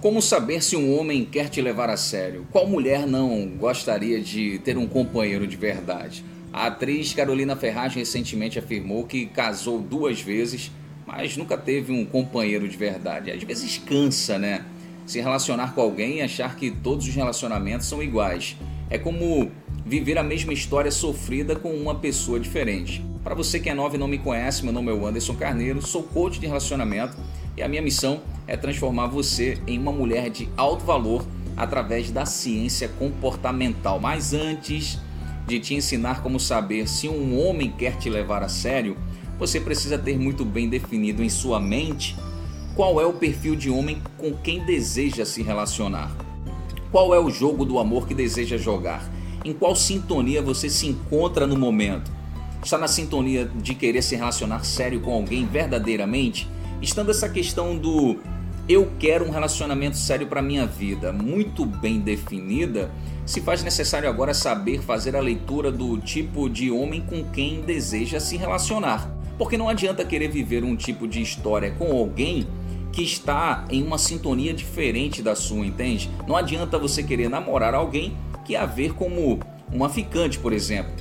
Como saber se um homem quer te levar a sério? Qual mulher não gostaria de ter um companheiro de verdade? A atriz Carolina Ferraz recentemente afirmou que casou duas vezes, mas nunca teve um companheiro de verdade. Às vezes cansa, né? Se relacionar com alguém e achar que todos os relacionamentos são iguais. É como viver a mesma história sofrida com uma pessoa diferente. Para você que é novo e não me conhece, meu nome é Anderson Carneiro, sou coach de relacionamento e a minha missão é transformar você em uma mulher de alto valor através da ciência comportamental. Mas antes de te ensinar como saber se um homem quer te levar a sério, você precisa ter muito bem definido em sua mente qual é o perfil de homem com quem deseja se relacionar. Qual é o jogo do amor que deseja jogar? Em qual sintonia você se encontra no momento? Está na sintonia de querer se relacionar sério com alguém verdadeiramente? Estando essa questão do eu quero um relacionamento sério para minha vida muito bem definida, se faz necessário agora saber fazer a leitura do tipo de homem com quem deseja se relacionar. Porque não adianta querer viver um tipo de história com alguém que está em uma sintonia diferente da sua, entende? Não adianta você querer namorar alguém que a ver como uma ficante, por exemplo.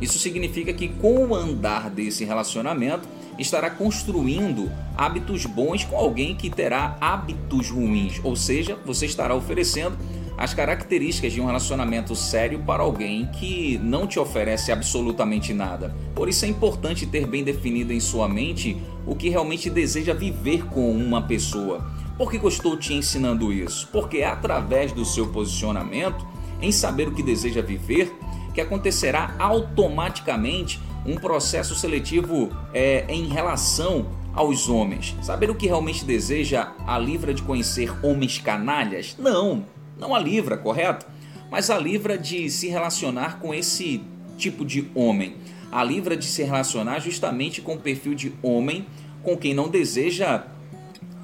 Isso significa que com o andar desse relacionamento, estará construindo hábitos bons com alguém que terá hábitos ruins, ou seja, você estará oferecendo as características de um relacionamento sério para alguém que não te oferece absolutamente nada. Por isso é importante ter bem definido em sua mente o que realmente deseja viver com uma pessoa. Por que eu estou te ensinando isso? Porque é através do seu posicionamento, em saber o que deseja viver, que acontecerá automaticamente um processo seletivo é, em relação aos homens. Saber o que realmente deseja a livra de conhecer homens canalhas? Não, não a livra, correto? Mas a livra de se relacionar com esse tipo de homem. A livra de se relacionar justamente com o perfil de homem com quem não deseja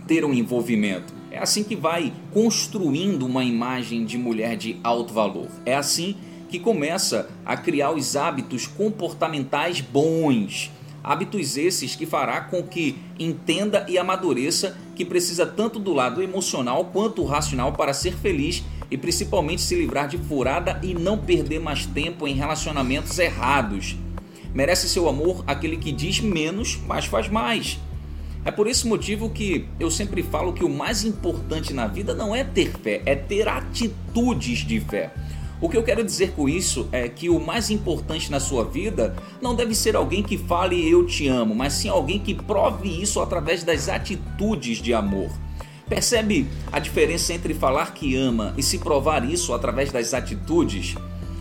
ter um envolvimento. É assim que vai construindo uma imagem de mulher de alto valor. É assim que que começa a criar os hábitos comportamentais bons. Hábitos esses que fará com que entenda e amadureça que precisa tanto do lado emocional quanto racional para ser feliz e principalmente se livrar de furada e não perder mais tempo em relacionamentos errados. Merece seu amor aquele que diz menos, mas faz mais. É por esse motivo que eu sempre falo que o mais importante na vida não é ter fé, é ter atitudes de fé. O que eu quero dizer com isso é que o mais importante na sua vida não deve ser alguém que fale eu te amo, mas sim alguém que prove isso através das atitudes de amor. Percebe a diferença entre falar que ama e se provar isso através das atitudes?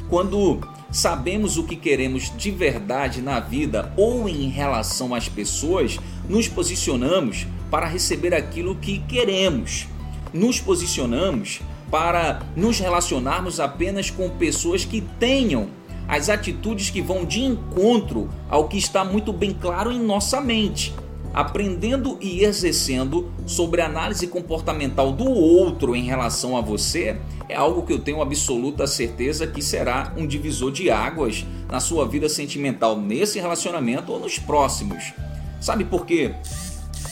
Quando sabemos o que queremos de verdade na vida ou em relação às pessoas, nos posicionamos para receber aquilo que queremos. Nos posicionamos para nos relacionarmos apenas com pessoas que tenham as atitudes que vão de encontro ao que está muito bem claro em nossa mente. Aprendendo e exercendo sobre a análise comportamental do outro em relação a você é algo que eu tenho absoluta certeza que será um divisor de águas na sua vida sentimental nesse relacionamento ou nos próximos. Sabe por quê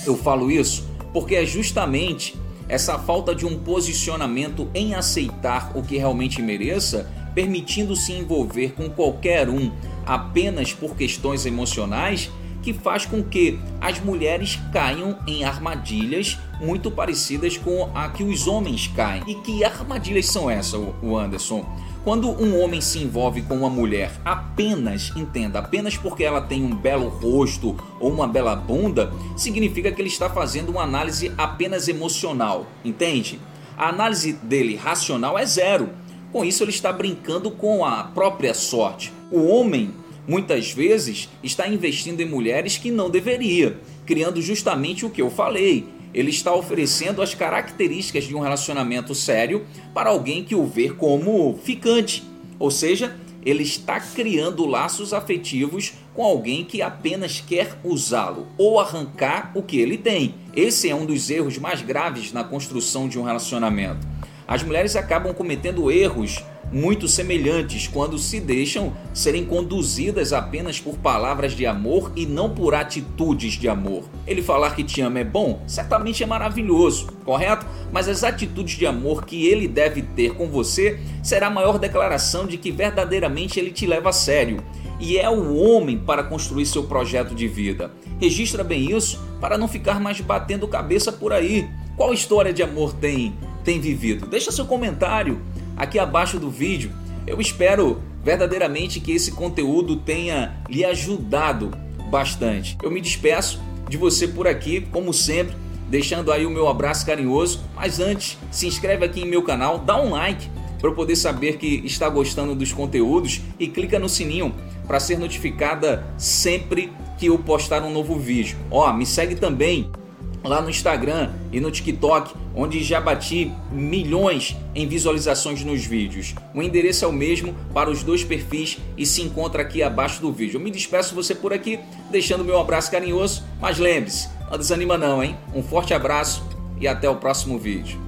eu falo isso? Porque é justamente essa falta de um posicionamento em aceitar o que realmente mereça, permitindo se envolver com qualquer um apenas por questões emocionais, que faz com que as mulheres caiam em armadilhas muito parecidas com a que os homens caem. E que armadilhas são essas, o Anderson? Quando um homem se envolve com uma mulher apenas, entenda, apenas porque ela tem um belo rosto ou uma bela bunda, significa que ele está fazendo uma análise apenas emocional, entende? A análise dele racional é zero. Com isso, ele está brincando com a própria sorte. O homem, muitas vezes, está investindo em mulheres que não deveria, criando justamente o que eu falei, ele está oferecendo as características de um relacionamento sério para alguém que o vê como ficante. Ou seja, ele está criando laços afetivos com alguém que apenas quer usá-lo ou arrancar o que ele tem. Esse é um dos erros mais graves na construção de um relacionamento. As mulheres acabam cometendo erros muito semelhantes quando se deixam serem conduzidas apenas por palavras de amor e não por atitudes de amor. Ele falar que te ama é bom, certamente é maravilhoso, correto? Mas as atitudes de amor que ele deve ter com você será a maior declaração de que verdadeiramente ele te leva a sério e é o homem para construir seu projeto de vida. Registra bem isso para não ficar mais batendo cabeça por aí. Qual história de amor tem tem vivido? Deixa seu comentário aqui abaixo do vídeo. Eu espero verdadeiramente que esse conteúdo tenha lhe ajudado bastante. Eu me despeço de você por aqui, como sempre, deixando aí o meu abraço carinhoso. Mas antes, se inscreve aqui em meu canal, dá um like para eu poder saber que está gostando dos conteúdos e clica no sininho para ser notificada sempre que eu postar um novo vídeo. Ó, me segue também lá no Instagram e no TikTok, onde já bati milhões em visualizações nos vídeos. O endereço é o mesmo para os dois perfis e se encontra aqui abaixo do vídeo. Eu me despeço você por aqui, deixando meu abraço carinhoso, mas lembre-se, não desanima não, hein? Um forte abraço e até o próximo vídeo.